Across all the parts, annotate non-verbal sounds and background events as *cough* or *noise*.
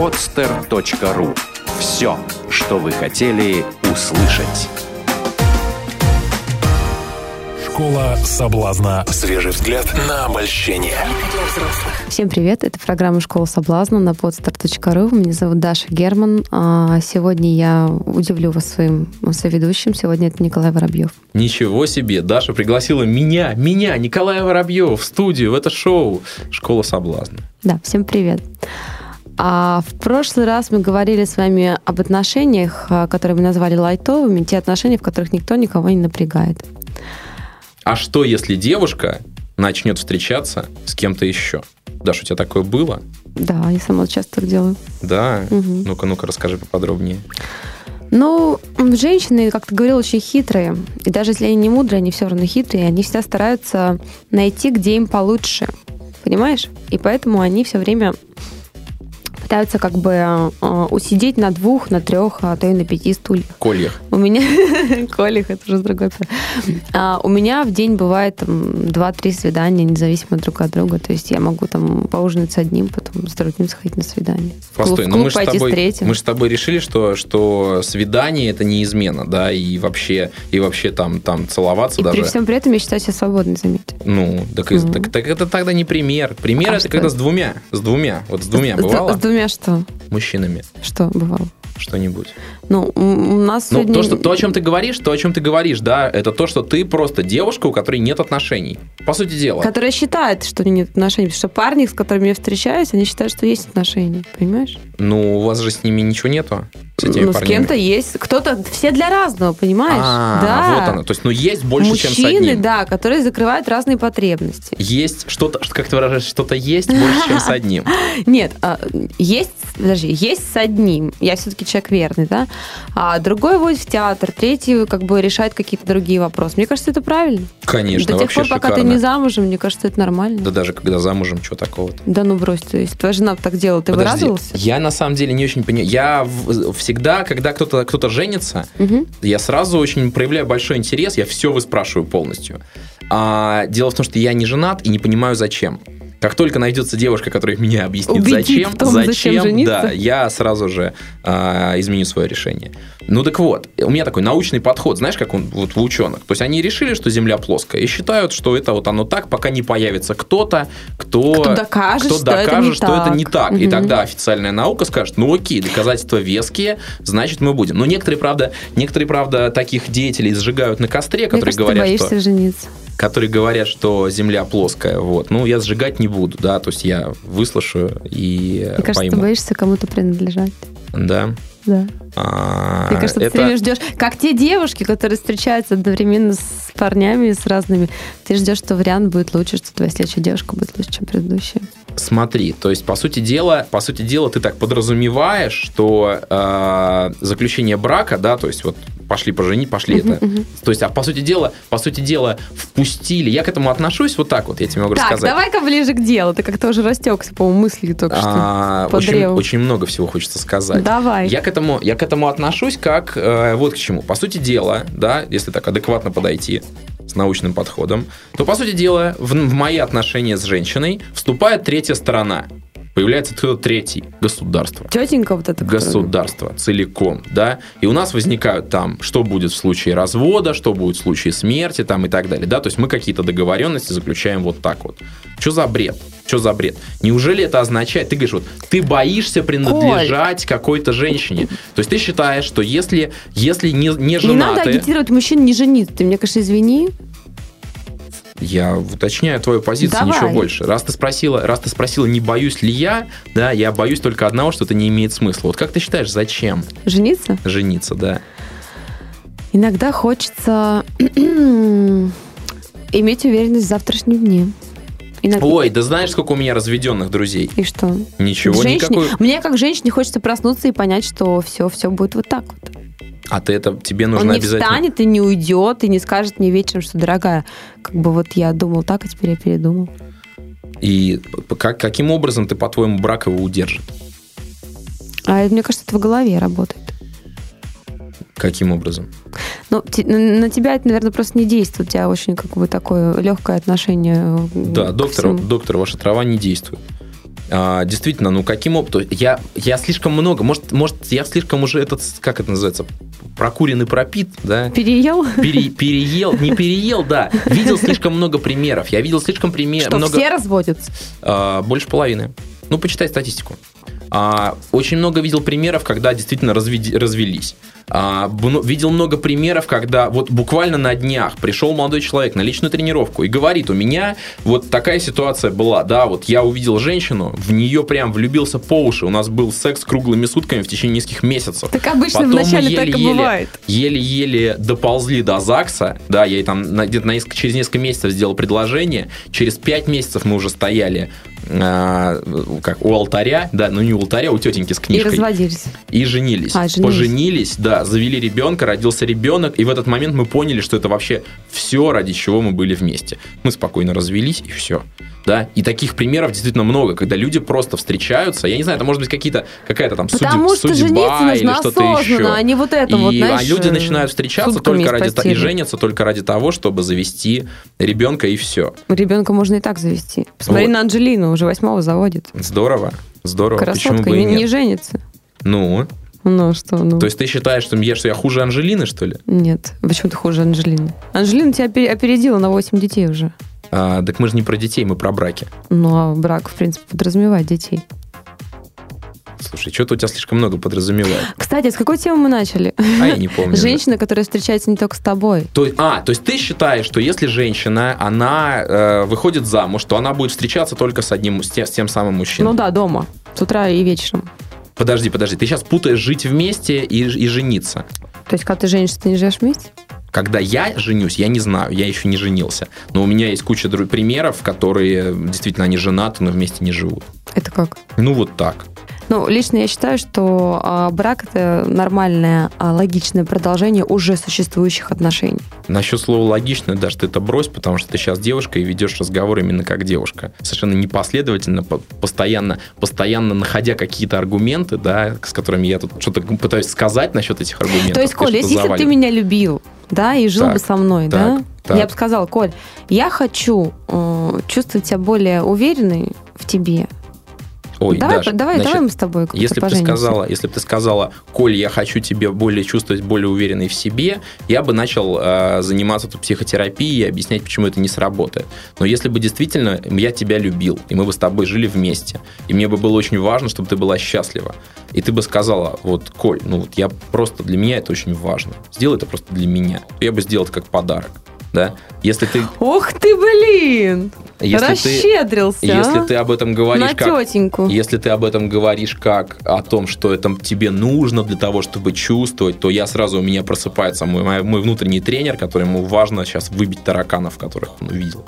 podster.ru. Все, что вы хотели услышать. Школа соблазна. Свежий взгляд на обольщение. Всем привет, это программа «Школа соблазна» на podstar.ru. Меня зовут Даша Герман. А сегодня я удивлю вас своим соведущим. Сегодня это Николай Воробьев. Ничего себе, Даша пригласила меня, меня, Николая Воробьев в студию, в это шоу «Школа соблазна». Да, всем привет. А в прошлый раз мы говорили с вами об отношениях, а, которые мы назвали лайтовыми, те отношения, в которых никто никого не напрягает. А что, если девушка начнет встречаться с кем-то еще? Даша, у тебя такое было? Да, я сама часто так делаю. Да? Угу. Ну-ка, ну-ка, расскажи поподробнее. Ну, женщины, как ты говорил, очень хитрые. И даже если они не мудрые, они все равно хитрые. Они всегда стараются найти, где им получше. Понимаешь? И поэтому они все время пытаются как бы э, усидеть на двух, на трех, а то и на пяти стульях. Кольях. У меня... *laughs* Кольях, это уже другой а, У меня в день бывает два-три свидания, независимо друг от друга. То есть я могу там поужинать с одним, потом с другим сходить на свидание. Постой, но ну мы же, с тобой, мы же с тобой решили, что, что свидание это не измена, да, и вообще, и вообще там, там целоваться и даже. при всем при этом я считаю себя свободной, заметьте. Ну, так, mm так, так это тогда не пример. Пример а это что? когда с двумя, с двумя, вот с двумя с, бывало. С, с двумя меня что? Мужчинами. Что бывало? Что-нибудь. Ну, у нас ну, сегодня... то, что, то, о чем ты говоришь, то, о чем ты говоришь, да, это то, что ты просто девушка, у которой нет отношений. По сути дела. Которая считает, что нет отношений. Потому что парни, с которыми я встречаюсь, они считают, что есть отношения. Понимаешь? Ну, у вас же с ними ничего нету. С этими ну, парнями. с кем-то есть. Кто-то, все для разного, понимаешь? А, да. вот оно. То есть, ну, есть больше, Мужчины, чем с одним. да, которые закрывают разные потребности. Есть что-то, как ты выражаешь, что-то есть больше, чем с *laughs* одним. Нет, а, есть, подожди, есть с одним. Я все-таки человек верный, да? А другой водит в театр, третий как бы решает какие-то другие вопросы. Мне кажется, это правильно. Конечно, До тех пор, пока ты не замужем, мне кажется, это нормально. Да даже когда замужем, что такого-то? Да ну брось, то есть твоя жена так делала, ты Подожди, бы радовался? Я на самом деле не очень понимаю. Я всегда, когда кто-то кто женится, угу. я сразу очень проявляю большой интерес, я все выспрашиваю полностью. А, дело в том, что я не женат и не понимаю, зачем. Как только найдется девушка, которая меня объяснит, Убедит зачем, том, зачем, зачем да, я сразу же э, изменю свое решение. Ну так вот, у меня такой научный подход, знаешь, как он вот у ученых. То есть они решили, что Земля плоская, и считают, что это вот оно так, пока не появится кто-то, кто, кто докажет, кто что, докажет, это что так. это не так. Угу. И тогда официальная наука скажет, ну окей, доказательства веские, значит мы будем. Но некоторые, правда, некоторые, правда, таких деятелей сжигают на костре, которые Мне кажется, говорят, ты боишься что... жениться которые говорят, что Земля плоская. Вот. Ну, я сжигать не буду, да, то есть я выслушаю и Мне кажется, пойму. ты боишься кому-то принадлежать. Да. Да. А, Мне кажется, это... ты все ждешь, как те девушки, которые встречаются одновременно с парнями, с разными. Ты ждешь, что вариант будет лучше, что твоя следующая девушка будет лучше, чем предыдущая. Смотри, то есть, по сути дела, по сути дела, ты так подразумеваешь, что э, заключение брака, да, то есть вот пошли пожени, пошли uh-huh, это. Uh-huh. То есть, а по сути дела, по сути дела, впустили. Я к этому отношусь вот так вот, я тебе могу так, рассказать. давай-ка ближе к делу. Ты как-то уже растекся, по-моему, мыслью только что. А, очень, очень много всего хочется сказать. Давай. Я к этому, я к этому отношусь как э, вот к чему. По сути дела, да, если так адекватно подойти с научным подходом, то, по сути дела, в, в мои отношения с женщиной вступает третья сторона появляется кто-то третий, государство. Тетенька вот это. Государство которое... целиком, да. И у нас возникают там, что будет в случае развода, что будет в случае смерти, там и так далее, да. То есть мы какие-то договоренности заключаем вот так вот. Что за бред? Что за бред? Неужели это означает, ты говоришь, вот, ты боишься принадлежать какой-то женщине. То есть ты считаешь, что если, если не, не женаты... Не надо агитировать мужчин не жениться. Ты мне, конечно, извини. Я уточняю твою позицию, Давай. ничего больше. Раз ты спросила, раз ты спросила, не боюсь ли я, да, я боюсь только одного, что это не имеет смысла. Вот как ты считаешь, зачем? Жениться? Жениться, да. Иногда хочется *clears throat* иметь уверенность в завтрашнем дне. Иногда... Ой, да знаешь, сколько у меня разведенных друзей? И что? Ничего, женщине... никакой. Мне как женщине хочется проснуться и понять, что все, все будет вот так вот. А ты это тебе нужно Он не обязательно. встанет и не уйдет, и не скажет мне вечером, что дорогая, как бы вот я думал так, а теперь я передумал. И как, каким образом ты, по-твоему, брак его удержит? А мне кажется, это в голове работает. Каким образом? Ну, на тебя это, наверное, просто не действует. У тебя очень как бы такое легкое отношение. Да, доктор, доктор, ваша трава не действует. А, действительно, ну каким опытом? Я, я слишком много, может, может, я слишком уже этот, как это называется, прокуренный пропит, да? Переел? Пере, переел, не переел, да. Видел слишком много примеров. Я видел слишком примеров. Что, много, все разводятся? а, больше половины. Ну, почитай статистику. А, очень много видел примеров, когда действительно разведи- развелись. А, видел много примеров, когда вот буквально на днях пришел молодой человек на личную тренировку и говорит, у меня вот такая ситуация была, да, вот я увидел женщину, в нее прям влюбился по уши, у нас был секс круглыми сутками в течение нескольких месяцев. Так обычно Потом вначале так и еле-еле- бывает. Еле-еле доползли до ЗАГСа, да, я ей там где-то на через несколько месяцев сделал предложение, через пять месяцев мы уже стояли а, как у алтаря, да, ну не у алтаря, у тетеньки с И книжкой. разводились. И женились. А, женились. Поженились, да, завели ребенка, родился ребенок, и в этот момент мы поняли, что это вообще все, ради чего мы были вместе. Мы спокойно развелись, и все. Да? И таких примеров действительно много, когда люди просто встречаются. Я не знаю, это может быть какие-то, какая-то там Потому судеб- что судьба или что-то еще. а не вот это и, вот, знаешь, а люди начинают встречаться только ради того, и женятся только ради того, чтобы завести ребенка, и все. Ребенка можно и так завести. Посмотри Вот. на Анджелину, уже восьмого заводит. Здорово. Здорово. Почему Красотка, бы и не, не женится. Ну, Ну что, ну. то есть ты считаешь, что я, что я хуже Анжелины, что ли? Нет, почему ты хуже Анджелины? Анджелина тебя опе- опередила на 8 детей уже. А, так мы же не про детей, мы про браки. Ну, а брак, в принципе, подразумевает детей. Слушай, что-то у тебя слишком много подразумевает. Кстати, с какой темы мы начали? А я не помню. Женщина, которая встречается не только с тобой. То, а, то есть ты считаешь, что если женщина, она э, выходит замуж, то она будет встречаться только с одним, с тем, с тем самым мужчиной? Ну да, дома. С утра и вечером. Подожди, подожди, ты сейчас путаешь жить вместе и, и жениться. То есть, когда ты женишься, ты не живешь вместе? Когда я женюсь, я не знаю, я еще не женился. Но у меня есть куча примеров, которые действительно они женаты, но вместе не живут. Это как? Ну вот так. Ну, лично я считаю, что а, брак это нормальное, а, логичное продолжение уже существующих отношений. Насчет слова логично, даже ты это брось, потому что ты сейчас девушка и ведешь разговор именно как девушка. Совершенно непоследовательно, по- постоянно, постоянно находя какие-то аргументы, да, с которыми я тут что-то пытаюсь сказать насчет этих аргументов. То есть, что-то если, ты меня любил, да, и жил Так, бы со мной, так, да, так. я бы сказала, Коль, я хочу э, чувствовать себя более уверенной в тебе. Ой, давай, Даш, давай, значит, давай мы с тобой Если бы ты сказала, если бы ты сказала, Коль, я хочу тебе более чувствовать более уверенной в себе, я бы начал э, заниматься тут психотерапией и объяснять, почему это не сработает. Но если бы действительно я тебя любил, и мы бы с тобой жили вместе, и мне бы было очень важно, чтобы ты была счастлива, и ты бы сказала, вот, Коль, ну вот я просто, для меня это очень важно, сделай это просто для меня, я бы сделал это как подарок. Да? Если ты, Ох ты, блин! если ты, Расщедрился, если а? ты об этом говоришь На как тетеньку. если ты об этом говоришь как о том, что это тебе нужно для того, чтобы чувствовать, то я сразу у меня просыпается мой- мой внутренний тренер, которому важно сейчас выбить тараканов, которых он увидел.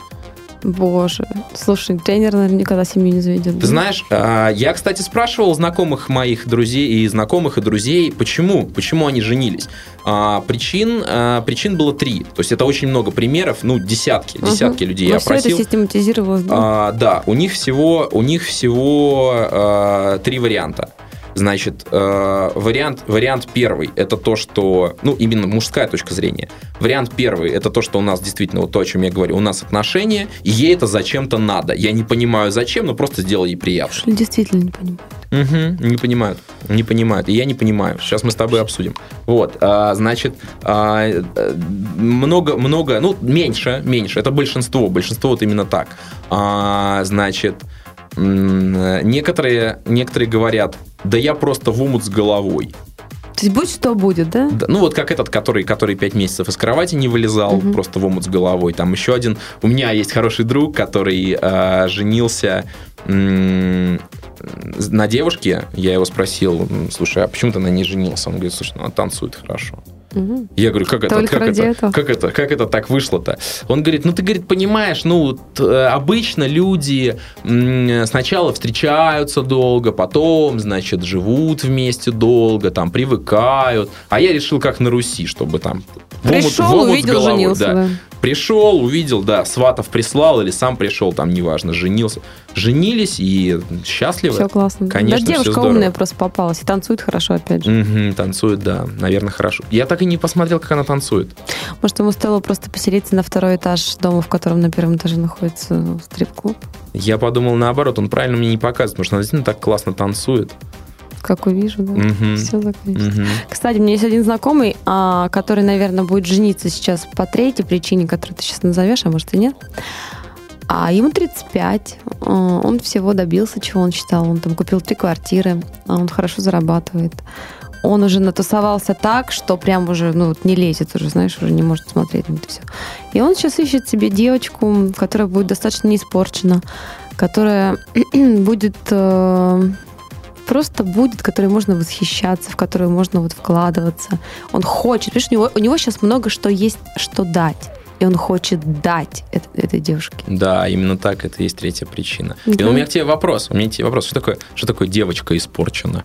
Боже. Слушай, тренер, наверное, никогда семью не заведет. Ты знаешь, а, я, кстати, спрашивал знакомых моих друзей и знакомых и друзей, почему, почему они женились. А, Причин, а, причин было три. То есть это очень много примеров, ну, десятки, десятки людей я все это опросил. систематизировалось, да? Да, у них всего, у них всего три варианта. Значит, э, вариант, вариант первый это то, что, ну, именно мужская точка зрения. Вариант первый это то, что у нас действительно, вот то, о чем я говорю, у нас отношения, и ей это зачем-то надо. Я не понимаю, зачем, но просто сделай ей приятно. Что действительно не понимаю. Мгм, не понимают, не понимают. И я не понимаю. Сейчас мы с тобой обсудим. Вот, а, значит, а, много, много, ну, меньше, меньше. Это большинство, большинство вот именно так. А, значит, некоторые, некоторые говорят, да я просто в омут с головой. То есть будь что будет, да? Да, ну, вот как этот, который, который пять месяцев из кровати не вылезал, Мгм. просто в омут с головой. Там еще один. У меня есть хороший друг, который э, женился м, на девушке. Я его спросил, слушай, а почему ты на ней женился? Он говорит, слушай, ну, она танцует хорошо. Мгм. Я говорю, как это, Только как это, этого? как это, как это так вышло-то? Он говорит, ну ты, говорит, понимаешь, ну вот, э, обычно люди сначала встречаются долго, потом, значит, живут вместе долго, там привыкают. А я решил, как на Руси, чтобы там в омут- в Пришел, омут увидел, головой, женился. да. да. Пришел, увидел, да, сватов прислал или сам пришел, там неважно, женился. Женились и счастливы. Все классно. Конечно, да, девушка здорово. умная просто попалась. И танцует хорошо, опять же. Мгм, танцует, да, наверное, хорошо. Я так и не посмотрел, как она танцует. Может, ему стоило просто поселиться на второй этаж дома, в котором на первом этаже находится стрип-клуб? Я подумал наоборот, он правильно мне не показывает, потому что она действительно так классно танцует. Как увижу, да. Мгм. Все закончится. Мгм. Кстати, у меня есть один знакомый, а, который, наверное, будет жениться сейчас по третьей причине, которую ты сейчас назовешь, а может и нет. А ему 35. а, Он всего добился, чего он считал. Он там купил три квартиры, а он хорошо зарабатывает. Он уже натусовался так, что прям уже, ну, вот не лезет уже, знаешь, уже не может смотреть на это все. И он сейчас ищет себе девочку, которая будет достаточно не испорчена, которая *clears throat* будет э, просто будет, которой можно восхищаться, в которую можно вот вкладываться. Он хочет, видишь, у него, у него сейчас много что есть, что дать. И он хочет дать это- этой девушке. Да, именно так, это и есть третья причина. И Да. у меня к тебе вопрос. У меня к тебе вопрос. Что такое, что такое девочка испорчена?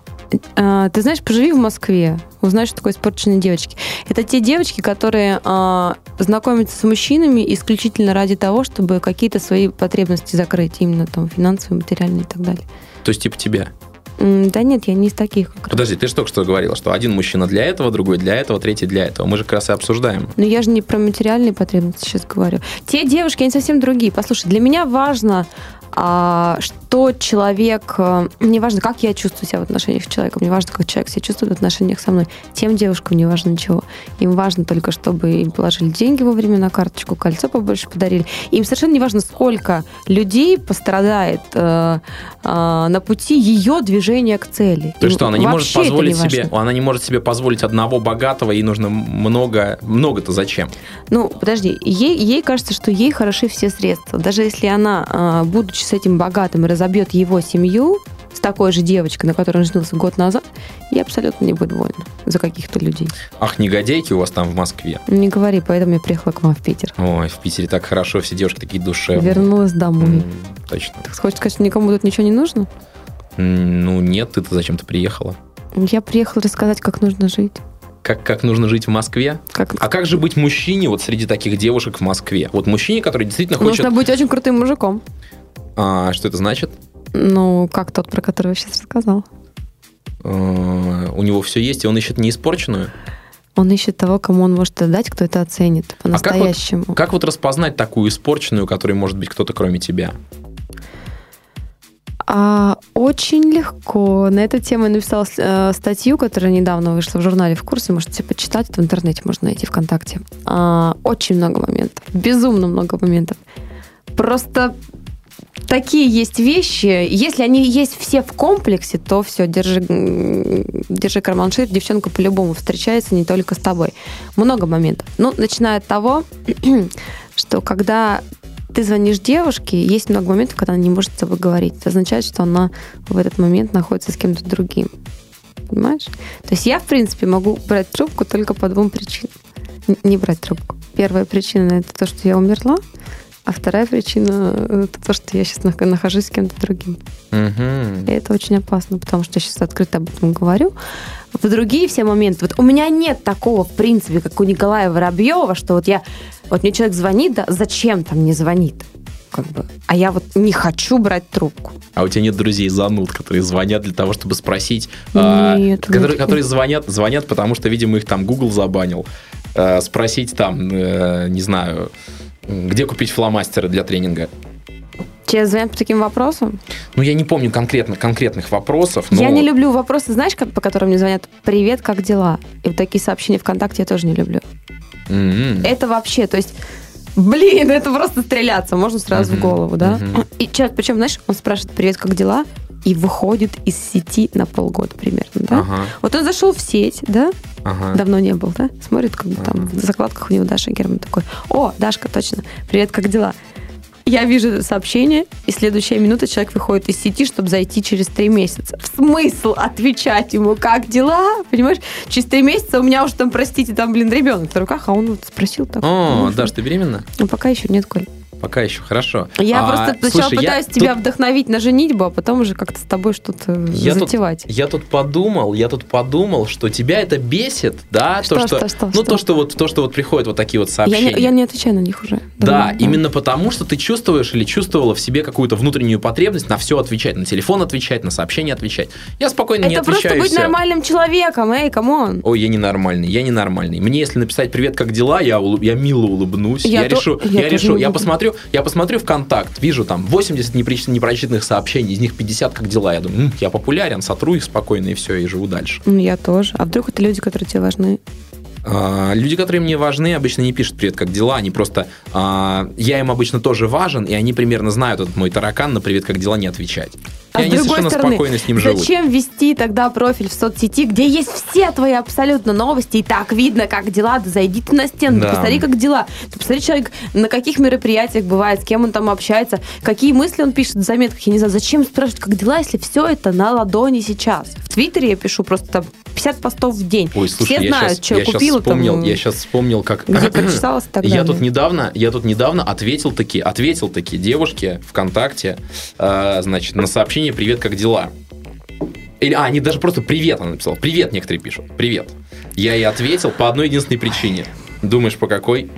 А, ты знаешь, поживи в Москве, узнаешь, что такое испорченные девочки. Это те девочки, которые а, знакомятся с мужчинами исключительно ради того, чтобы какие-то свои потребности закрыть, именно там финансовые, материальные и так далее. То есть типа тебя. Да нет, я не из таких. как. Подожди, ты же только что говорила, что один мужчина для этого, другой для этого, третий для этого. Мы же как раз и обсуждаем. Но я же не про материальные потребности сейчас говорю. Те девушки, они совсем другие. Послушай, для меня важно, что человек... а, Не важно, как я чувствую себя в отношениях с человеком, не важно, как человек себя чувствует в отношениях со мной. Тем девушкам не важно ничего. Им важно только, чтобы им положили деньги вовремя на карточку, кольцо побольше подарили. Им совершенно не важно, сколько людей пострадает э, э, на пути ее движения к цели. То есть что, она не может позволить не важно. себе, она не может себе позволить одного богатого, ей нужно много, много-то зачем? Ну, подожди, ей, ей кажется, что ей хороши все средства. Даже если она, а, будучи с этим богатым, разобьет его семью с такой же девочкой, на которой он женился год назад, ей абсолютно не будет больно за каких-то людей. Ах, негодяйки у вас там в Москве. Не говори, поэтому я приехала к вам в Питер. Ой, в Питере так хорошо, все девушки такие душевные. Вернулась домой. М, Точно. Ты хочешь сказать, что никому тут ничего не нужно? М, Ну нет, ты-то зачем-то приехала? Я приехала рассказать, как нужно жить. Как, как нужно жить в Москве? Как... А как же быть мужчине вот среди таких девушек в Москве? Вот мужчине, который действительно хочет... Нужно быть очень крутым мужиком. А, что это значит? Ну, как тот, про которого я сейчас рассказала. А, у него все есть, и он ищет неиспорченную? Он ищет того, кому он может отдать, кто это оценит А как вот- по-настоящему. Как вот распознать такую испорченную, которой может быть кто-то кроме тебя? А, очень легко. На эту тему я написала э, статью, которая недавно вышла в журнале «В курсе». Можете почитать, это в интернете можно найти ВКонтакте. А, очень много моментов. Безумно много моментов. Просто такие есть вещи. Если они есть все в комплексе, то все, держи, держи карман шире. Девчонка по-любому встречается не только с тобой. Много моментов. Ну, начиная от того, *clears throat* что когда ты звонишь девушке, есть много моментов, когда она не может с тобой говорить. Это означает, что она в этот момент находится с кем-то другим. Понимаешь? То есть я, в принципе, могу брать трубку только по двум причинам. Не брать трубку. Первая причина это то, что я умерла, а вторая причина это то, что я сейчас нахожусь с кем-то другим. Мгм. И это очень опасно, потому что я сейчас открыто об этом говорю. В другие все моменты. Вот у меня нет такого, в принципе, как у Николая Воробьева, что вот я... Вот мне человек звонит, да, зачем там не звонит? Как бы. А я вот не хочу брать трубку. А у тебя нет друзей зануд, которые звонят для того, чтобы спросить, а, Нет, которые, нет. которые звонят, звонят, потому что, видимо, их там Google забанил, А, спросить там, э, не знаю, где купить фломастеры для тренинга. Тебе звонят по таким вопросам? Ну, я не помню конкретно конкретных вопросов, но Я не люблю вопросы, знаешь, как, по которым мне звонят «Привет, как дела?» И вот такие сообщения ВКонтакте я тоже не люблю. М-м. Это вообще, то есть, блин, это просто стреляться, можно сразу Мгм, в голову, да? мгм. И человек, причем, знаешь, он спрашивает «Привет, как дела?» и выходит из сети на полгода примерно, да? Ага, Вот он зашел в сеть, да? Ага. Давно не был, да? Смотрит, как бы там Ага. в закладках у него Даша Герман такой. О, Дашка, точно. Привет, как дела? Я вижу сообщение, и следующая минута человек выходит из сети, чтобы зайти через три месяца. Смысл отвечать ему, как дела? Понимаешь? Через три месяца у меня уже там, простите, там, блин, ребенок на руках, а он вот спросил так. О, Даш, ты беременна? Ну, пока еще нет, Коль. Пока еще, хорошо. Я А, просто сначала слушай, я пытаюсь тут- тебя вдохновить на женитьбу, а потом уже как-то с тобой что-то Я тут, затевать. я тут подумал, я тут подумал, что тебя это бесит, да, Что, то, что, что, что, ну что? то, что вот, то, что вот приходят вот такие вот Я сообщения. не, я не отвечаю на них уже. Да, Давно, именно потому, что ты чувствуешь или чувствовала в себе какую-то внутреннюю потребность на все отвечать, на телефон отвечать, на сообщения отвечать. Я спокойно не Это просто отвечаю. и быть всё. нормальным человеком, эй, come on. Ой, я ненормальный, я ненормальный. Мне если написать привет, как дела, я, улыб- я мило улыбнусь. Я Я, то- решу, я я, решу, я улыбнусь. Посмотрю, я посмотрю в контакт, вижу там 80 неприч- непрочитанных сообщений, из них 50 как дела. Я думаю, «М, я популярен, сотру их спокойно и все, и живу дальше. Ну, Я тоже. А вдруг это люди, которые тебе важны? А, Люди, которые мне важны, обычно не пишут привет, как дела. Они просто. а, я им обычно тоже важен, и они примерно знают этот мой таракан на привет, как дела не отвечать. А и с они другой совершенно стороны, спокойно с ним живут. Зачем вести тогда профиль в соцсети, где есть все твои абсолютно новости, и так видно, как дела, да зайди ты на стену, Да. посмотри, как дела. Ты посмотри, человек на каких мероприятиях бывает, с кем он там общается, какие мысли он пишет в заметках. Я не знаю, зачем спрашивать, как дела, если все это на ладони сейчас. В Твиттере я пишу просто там 50 постов в день. Ой, слушай, все я знают, щас, что я я щас купила вспомнил, там, я сейчас вспомнил, как где прочиталась и так Я тут недавно, я тут недавно ответил таки, ответил таки девушке ВКонтакте, э, значит, на сообщение «Привет, как дела?». Или, а, они даже просто «Привет» она написала. «Привет» некоторые пишут. «Привет». Я ей ответил по одной единственной причине. Думаешь, по какой?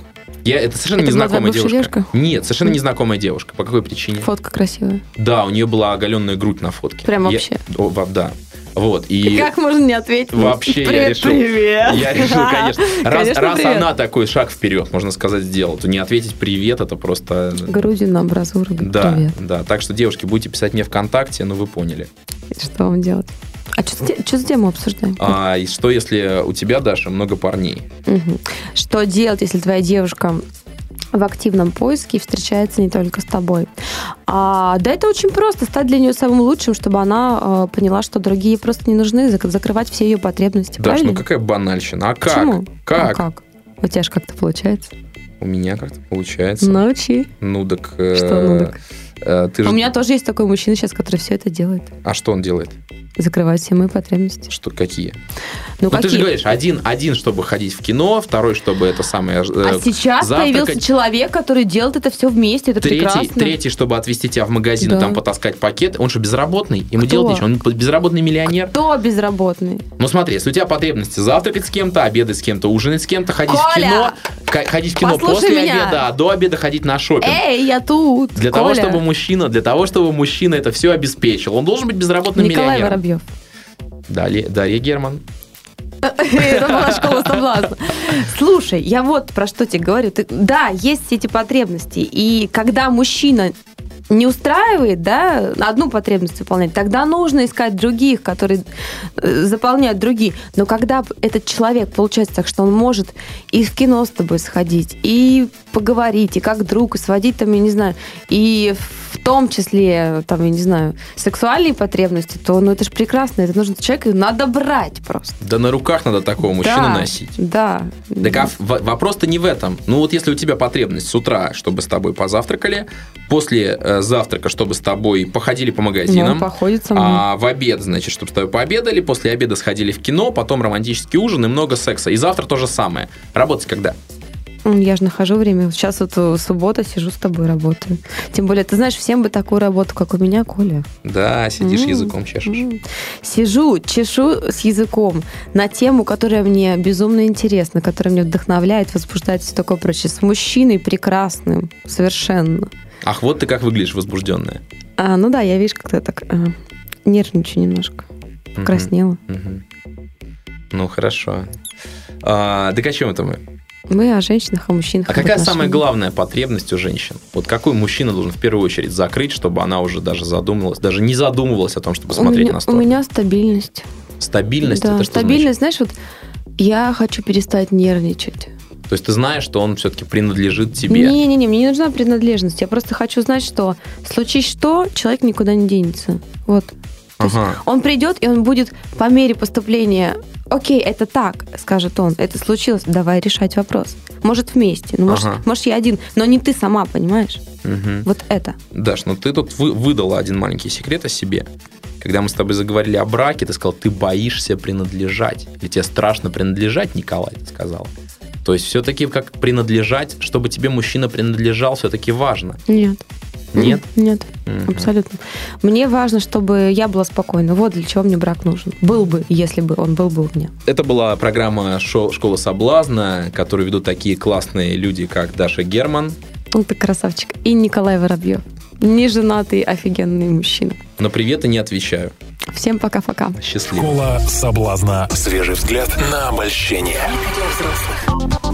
Я, это совершенно Это незнакомая девушка. девушка? Нет, совершенно незнакомая девушка. По какой причине? Фотка красивая. Да, у нее была оголенная грудь на фотке. Прям Я- вообще? О, во- да. Вот. И... Как можно не ответить? Вообще я привет, решил. Привет. Я решил, конечно. *laughs* Раз, Конечно, раз привет. она такой шаг вперед, можно сказать, сделала, то не ответить привет, это просто. Грудью на абразуру. Да, Привет. да. Так что, девушки, будете писать мне ВКонтакте, ну вы поняли. Что вам делать? А что, что за тему обсуждаем? А и что, если у тебя, Даша, много парней? Мгм. Что делать, если твоя девушка в активном поиске и встречается не только с тобой? А, да это очень просто. Стать для нее самым лучшим, чтобы она э, поняла, что другие просто не нужны, зак- закрывать все ее потребности. Даш, правильно? ну какая банальщина. А как? Почему? Как? А как? У тебя же как-то получается. У меня как-то получается. Научи. Ну так. э, Что ну так? Э, ты же- У меня тоже есть такой мужчина сейчас, который все это делает. А что он делает? Закрывает все мои потребности. Что какие? Ну, Ну, ты же какие? говоришь, один, один, чтобы ходить в кино, второй, чтобы это самое... э, А сейчас завтракать. появился человек, который делает это все вместе. Это Третий, прекрасно. третий, чтобы отвезти тебя в магазин Да. и там потаскать пакет. Он что, безработный? Ему Кто? делать нечего. Он безработный миллионер. Кто безработный? Ну смотри, если у тебя потребности завтракать с кем-то, обедать с кем-то, ужинать с кем-то, ходить в Коля! кино, ка- ходить в кино Послушай после меня. обеда, а до обеда ходить на шопинг. Эй, я тут. Для того, Коля. чтобы мужчина, для того, чтобы мужчина это все обеспечил, он должен быть безработным Николай миллионером. Воробьев. Далее, Дарья Герман. *laughs* Это была школа соблазна. Слушай, я вот про что тебе говорю. Ты- да, есть эти потребности. И когда мужчина не устраивает, да, одну потребность выполнять, тогда нужно искать других, которые э, заполняют другие. Но когда этот человек получается так, что он может и в кино с тобой сходить, и поговорить, и как друг, и сводить там, я не знаю, и в том числе, там, я не знаю, сексуальные потребности, то, ну, это же прекрасно, это нужно человека надо брать просто. Да на руках надо такого мужчину Да, носить. Да. Так а в- вопрос-то не в этом. Ну вот если у тебя потребность с утра, чтобы с тобой позавтракали, после э, завтрака, чтобы с тобой походили по Ну, магазинам, походит со мной. а в обед, значит, чтобы с тобой пообедали, после обеда сходили в кино, потом романтический ужин и много секса. И завтра то же самое. Работать когда? М, Я же нахожу время. Сейчас вот э, суббота, сижу с тобой, работаю. Тем более, ты знаешь, всем бы такую работу, как у меня, Коля. Да, сидишь М, языком чешешь. м. Сижу, чешу с языком на тему, которая мне безумно интересна, которая меня вдохновляет, возбуждает все такое прочее. С мужчиной прекрасным, совершенно. Ах, вот ты как выглядишь возбужденная. А, ну да, я, видишь, как-то так а, нервничаю немножко. Покраснела. мгм. Ну, хорошо. А, так о чем это мы? Мы о женщинах, о мужчинах. А какая самая главная потребность у женщин? Вот какой мужчина должен в первую очередь закрыть, чтобы она уже даже задумывалась, даже не задумывалась о том, чтобы У смотреть меня, на у сторону? меня стабильность. Стабильность да, это что стабильность, знаешь, вот я хочу перестать нервничать. То есть ты знаешь, что он все-таки принадлежит тебе. Не-не-не, мне не нужна принадлежность. Я просто хочу знать, что случись что, человек никуда не денется. Вот. То есть Ага. он придет, и он будет по мере поступления Окей, это так, скажет он. Это случилось. Давай решать вопрос. Может, вместе. Ну, может, Ага. может, я один, но не ты сама, понимаешь? Мгм. Вот это. Даш, ну ты тут вы- выдала один маленький секрет о себе. Когда мы с тобой заговорили о браке, ты сказал, ты боишься принадлежать. Или тебе страшно принадлежать, Николай, ты сказал. То есть все-таки как принадлежать, чтобы тебе мужчина принадлежал, все-таки важно. Нет. Нет? Нет, Мгм. абсолютно. Мне важно, чтобы я была спокойна. Вот для чего мне брак нужен. Был бы, если бы он был бы у меня. Это была программа «Шо- «Школа соблазна», которую ведут такие классные люди, как Даша Герман. Он ты красавчик. И Николай Воробьев. Не женатый, офигенный мужчина. На приветы не отвечаю. Всем пока-пока. Счастливо. Школа соблазна. Свежий взгляд на обольщение.